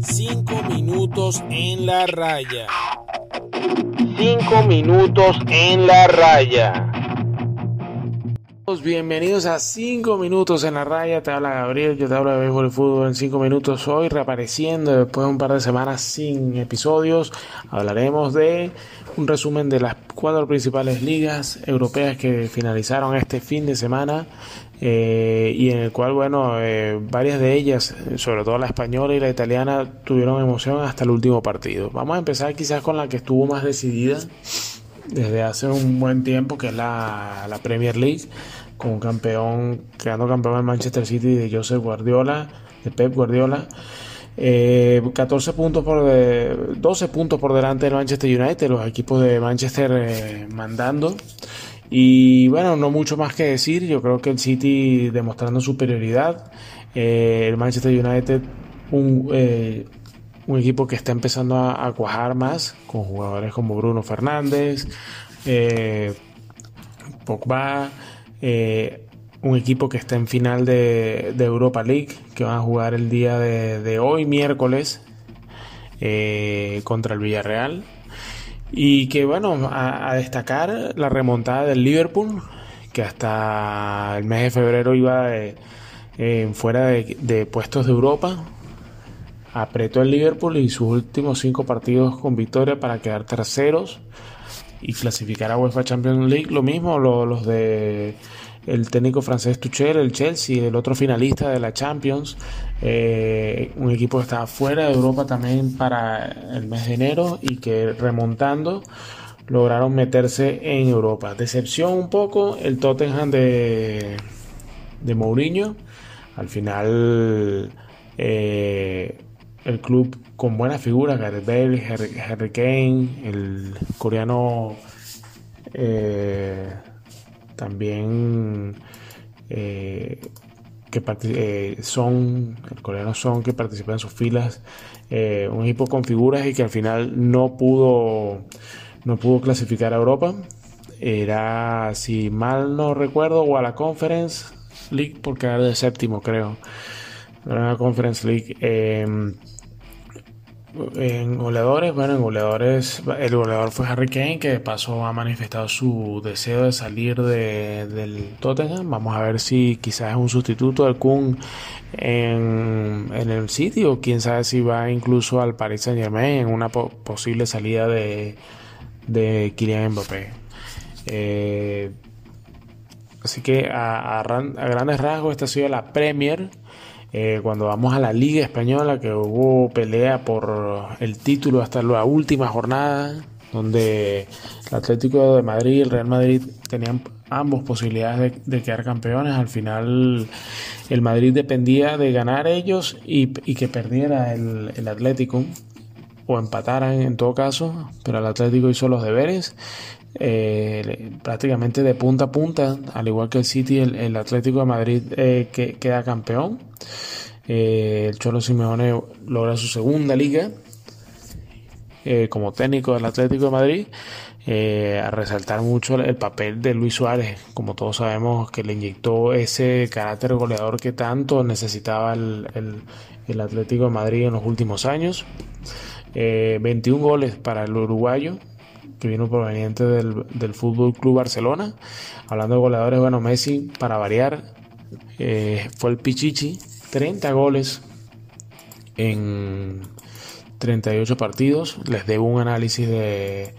Cinco minutos en la raya. Cinco minutos en la raya. Bienvenidos a 5 minutos en la raya, te habla Gabriel, yo te hablo de béisbol y fútbol en 5 minutos hoy, reapareciendo después de un par de semanas sin episodios, hablaremos de un resumen de las cuatro principales ligas europeas que finalizaron este fin de semana eh, y en el cual, bueno, eh, varias de ellas, sobre todo la española y la italiana, tuvieron emoción hasta el último partido. Vamos a empezar quizás con la que estuvo más decidida desde hace un buen tiempo, que es la, la Premier League, con un campeón, quedando campeón en Manchester City de Joseph Guardiola, de Pep Guardiola. 14 eh, puntos por 12 puntos por delante del Manchester United, los equipos de Manchester eh, mandando. Y bueno, no mucho más que decir. Yo creo que el City demostrando superioridad. Eh, el Manchester United, un, un equipo que está empezando a, cuajar más con jugadores como Bruno Fernández, eh, Pogba, eh, un equipo que está en final de, Europa League, que van a jugar el día de, hoy, miércoles, eh, contra el Villarreal. Y que bueno, a, destacar la remontada del Liverpool, que hasta el mes de febrero iba fuera de puestos de Europa, apretó el Liverpool y sus últimos cinco partidos con victoria para quedar terceros y clasificar a UEFA Champions League. Lo mismo los de el técnico francés Tuchel, el Chelsea, el otro finalista de la Champions, eh, un equipo que estaba fuera de Europa también para el mes de enero y que remontando lograron meterse en Europa. Decepción un poco el Tottenham de, de Mourinho. Al final eh, el club con buena figura, Gareth Bale, Harry, Kane, el coreano eh, también eh, que eh, son el coreano son que participa en sus filas un equipo con figuras y que al final no pudo no pudo clasificar a Europa. Era si mal no recuerdo o a la Conference League porque era de séptimo creo. Era la Conference League en goleadores, bueno, en goleadores, el goleador fue Harry Kane, que de paso ha manifestado su deseo de salir de, del Tottenham. Vamos a ver si quizás es un sustituto del Kun en, el sitio, quién sabe si va incluso al Paris Saint Germain en una posible salida de, de Kylian Mbappé. Eh, así que a, a grandes rasgos, esta ha sido la Premier. Eh, cuando vamos a la Liga Española, que hubo pelea por el título hasta la última jornada, donde el Atlético de Madrid y el Real Madrid tenían ambos posibilidades de, quedar campeones. Al final el Madrid dependía de ganar ellos y, que perdiera el, Atlético o empataran en todo caso, pero el Atlético hizo los deberes. Eh, prácticamente de punta a punta, al igual que el City, el, Atlético de Madrid eh, que, queda campeón. Eh, el Cholo Simeone logra su segunda liga como técnico del Atlético de Madrid. A resaltar mucho el papel de Luis Suárez, como todos sabemos, que le inyectó ese carácter goleador que tanto necesitaba el, Atlético de Madrid en los últimos años. 21 goles para el uruguayo, que vino proveniente del, del Fútbol Club Barcelona. Hablando de goleadores, bueno, Messi, para variar, fue el Pichichi 30 goles en 38 partidos. Les debo un análisis de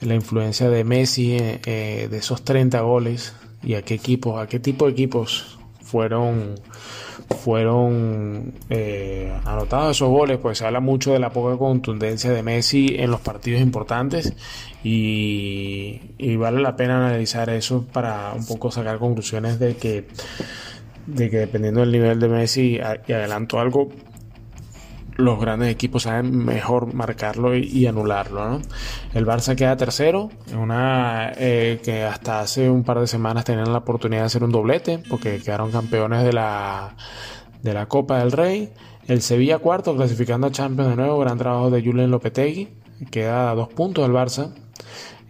la influencia de Messi eh, de esos 30 goles y a qué equipos, a qué tipo de equipos fueron fueron eh, anotados esos goles, pues se habla mucho de la poca contundencia de Messi en los partidos importantes y, y vale la pena analizar eso para un poco sacar conclusiones de que de que dependiendo del nivel de Messi y adelanto algo, los grandes equipos saben mejor marcarlo y, anularlo. El Barça queda tercero, una eh, que hasta hace un par de semanas tenían la oportunidad de hacer un doblete porque quedaron campeones de la, de la Copa del Rey. El Sevilla cuarto, clasificando a Champions de nuevo, gran trabajo de Julen Lopetegui, queda a dos puntos el Barça.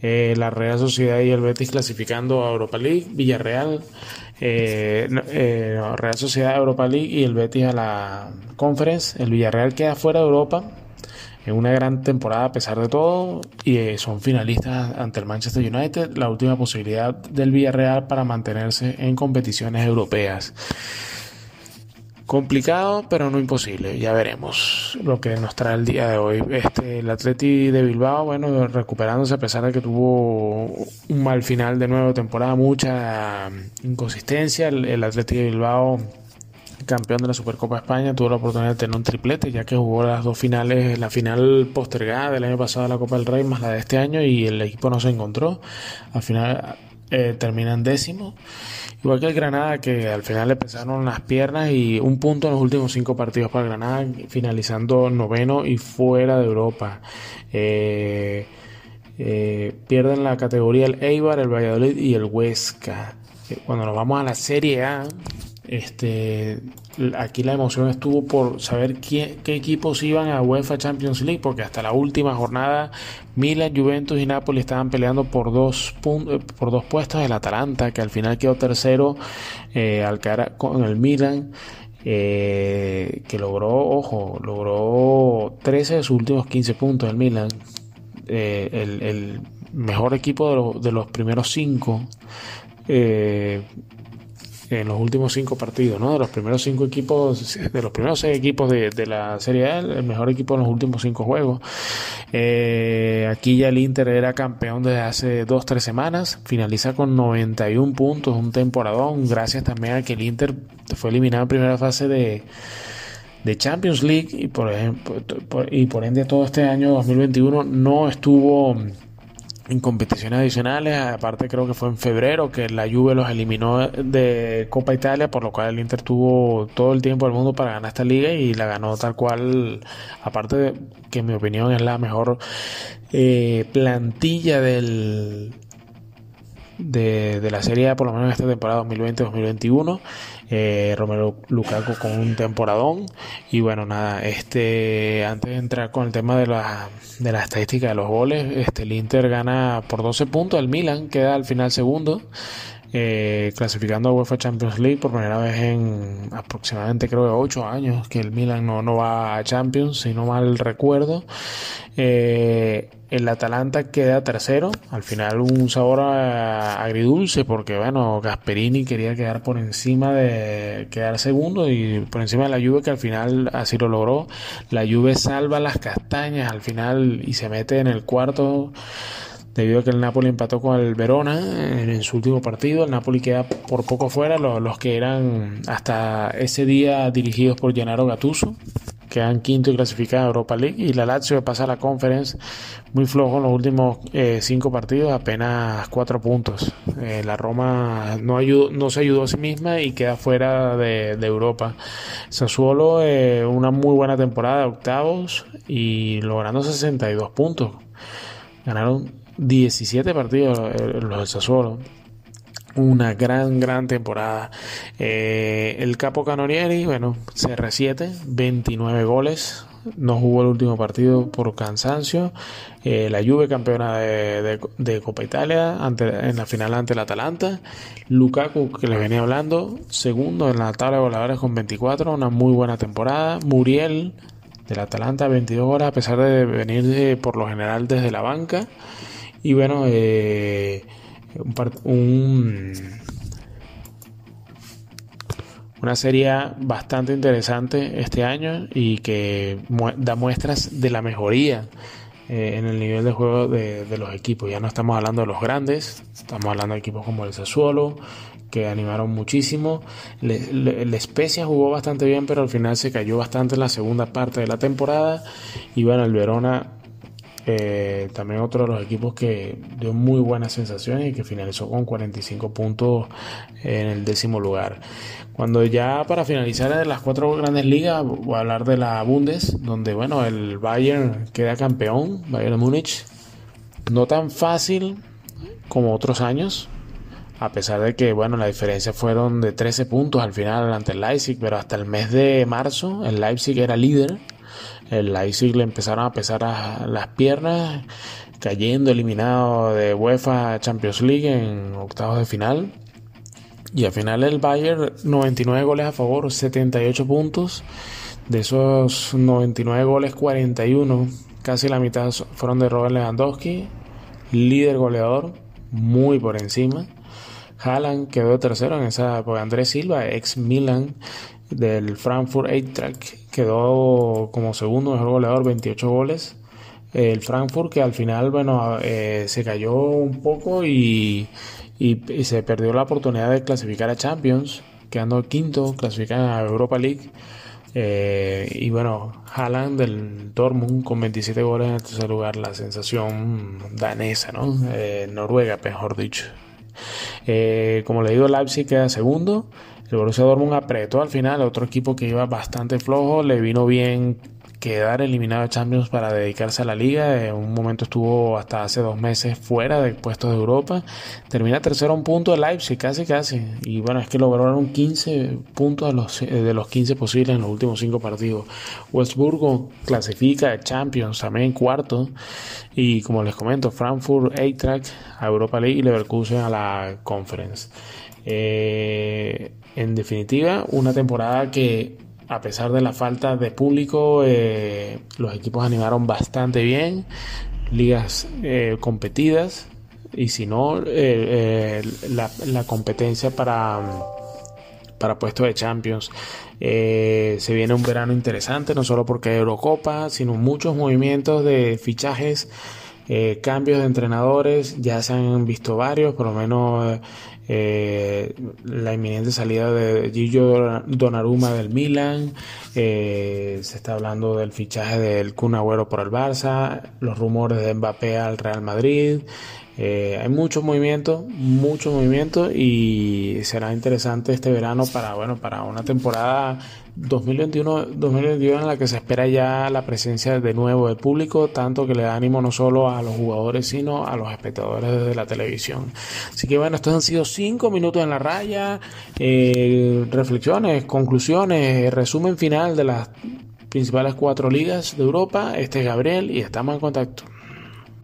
Eh, la Real Sociedad y el Betis clasificando a Europa League, Villarreal eh, eh, Real Sociedad Europa League y el Betis a la Conference. El Villarreal queda fuera de Europa en una gran temporada a pesar de todo y eh, son finalistas ante el Manchester United, la última posibilidad del Villarreal para mantenerse en competiciones europeas. Complicado, pero no imposible. Ya veremos lo que nos trae el día de hoy. Este, el Atleti de Bilbao, bueno, recuperándose a pesar de que tuvo mal final de nuevo temporada, mucha inconsistencia. El, el Atleti de Bilbao campeón de la Supercopa España, tuvo la oportunidad de tener un triplete, ya que jugó las dos finales, la final postergada del año pasado de la Copa del Rey, más la de este año, y el equipo no se encontró. Al final eh, terminan décimo. Igual que el Granada, que al final le pesaron las piernas y un punto en los últimos cinco partidos para el Granada, finalizando noveno y fuera de Europa. Eh, eh, pierden la categoría el Eibar, el Valladolid y el Huesca. Cuando nos vamos a la Serie A, este, aquí la emoción estuvo por saber qué, equipos iban a UEFA Champions League, porque hasta la última jornada Milan, Juventus y Napoli estaban peleando por dos, eh, por dos puestos. El Atalanta, que al final quedó tercero eh, al caer con el Milan. Eh, que logró, ojo, logró 13 de sus últimos 15 puntos el Milan. El, mejor equipo de, los primeros 5 en los últimos cinco partidos, ¿no? De los primeros cinco equipos, de los primeros seis equipos de, la Serie A, el mejor equipo en los últimos cinco juegos. Eh, aquí ya el Inter era campeón desde hace dos, tres semanas, finaliza con 91 puntos, un temporadón, gracias también a que el Inter fue eliminado en primera fase de de Champions League y por ejemplo y por ende todo este año 2021 no estuvo en competiciones adicionales. Aparte creo que fue en febrero que la Juve los eliminó de Copa Italia, por lo cual el Inter tuvo todo el tiempo del mundo para ganar esta liga y la ganó tal cual. Aparte de que en mi opinión es la mejor eh, plantilla del de, de, la serie por lo menos esta temporada 2020-2021 eh, Romero Lukaku con un temporadón. Y bueno, nada, este antes de entrar con el tema de la, de la estadística de los goles, este, el Inter gana por 12 puntos, el Milan queda al final segundo. Eh, clasificando a UEFA Champions League por primera vez en aproximadamente creo que 8 años que el Milan no, no va a Champions, si no mal recuerdo. Eh, el Atalanta queda tercero, al final un sabor agridulce porque bueno, Gasperini quería quedar por encima de quedar segundo y por encima de la Juve que al final así lo logró. La Juve salva las castañas al final y se mete en el cuarto debido a que el Napoli empató con el Verona en, su último partido. El Napoli queda por poco fuera, los, que eran hasta ese día dirigidos por Gennaro Gattuso quedan quinto y clasificado a Europa League. Y la Lazio pasa a la Conference muy flojo en los últimos eh, cinco partidos, apenas cuatro puntos. Eh, la Roma no, ayudó, no se ayudó a sí misma y queda fuera de, Europa. Sassuolo, eh, una muy buena temporada, octavos y logrando 62 puntos. Ganaron 17 partidos los de Sassuolo una gran, gran temporada. Eh, el Capo Canonieri, bueno, CR7, 29 goles. No jugó el último partido por cansancio. Eh, la Juve campeona de, Copa Italia en la final ante el Atalanta. Lukaku, que les venía hablando, segundo en la tabla de voladores con 24, una muy buena temporada. Muriel del Atalanta, 22 horas, a pesar de venir por lo general desde la banca. Y bueno, eh, un, una serie bastante interesante este año y que da muestras de la mejoría eh, en el nivel de juego de, los equipos. Ya no estamos hablando de los grandes, estamos hablando de equipos como el Sassuolo, que animaron muchísimo. La Especia jugó bastante bien, pero al final se cayó bastante en la segunda parte de la temporada. Y bueno, el Verona eh, también otro de los equipos que dio muy buenas sensaciones y que finalizó con 45 puntos en el décimo lugar. Cuando ya para finalizar de las cuatro grandes ligas, voy a hablar de la Bundes, donde bueno, el Bayern queda campeón, Bayern Múnich. No tan fácil como otros años, a pesar de que bueno, la diferencia fueron de 13 puntos al final ante el Leipzig, pero hasta el mes de marzo el Leipzig era líder el Leipzig le empezaron a pesar las piernas, cayendo eliminado de UEFA Champions League en octavos de final. Y al final el Bayern 99 goles a favor, 78 puntos. De esos 99 goles, 41, casi la mitad fueron de Robert Lewandowski, líder goleador, muy por encima. Haaland quedó tercero en esa época. Andrés Silva, ex Milan del Frankfurt Eintracht, quedó como segundo mejor goleador, 28 goles. El Frankfurt que al final, bueno, eh, se cayó un poco y, y, se perdió la oportunidad de clasificar a Champions, quedando quinto, clasificar a Europa League. Eh, y bueno, Haaland del Dortmund con 27 goles en el tercer lugar, la sensación danesa, ¿no? Eh, Noruega, mejor dicho. Como le digo, Leipzig queda segundo. El Borussia Dortmund apretó al final, otro equipo que iba bastante flojo, le vino bien quedar eliminado de Champions para dedicarse a la liga. En un momento estuvo hasta hace dos meses fuera de puestos de Europa. Termina tercero a un punto de Leipzig, casi casi. Y bueno, es que lograron 15 puntos de los, de los 15 posibles en los últimos cinco partidos. Westburgo clasifica a Champions también cuarto. Y como les comento, Frankfurt, Eintracht a Europa League y Leverkusen a la Conference. Eh, en definitiva, una temporada que a pesar de la falta de público, eh, los equipos animaron bastante bien, ligas eh, competidas y si no, eh, la, competencia para, para puestos de Champions. se viene un verano interesante, no solo porque hay Eurocopa, sino muchos movimientos de fichajes. cambios de entrenadores, ya se han visto varios, por lo menos eh, la inminente salida de Gillo Donnarumma del Milan, eh, se está hablando del fichaje del Kun por el Barça, los rumores de Mbappé al Real Madrid, eh, hay mucho movimiento, mucho movimiento y será interesante este verano para, bueno, para una temporada 2021-2022 en la que se espera ya la presencia de nuevo del público, tanto que le da ánimo no solo a los jugadores, sino a los espectadores de la televisión. Así que bueno, estos han sido cinco minutos en la raya, eh, reflexiones, conclusiones, resumen final de las principales cuatro ligas de Europa. Este es Gabriel y estamos en contacto.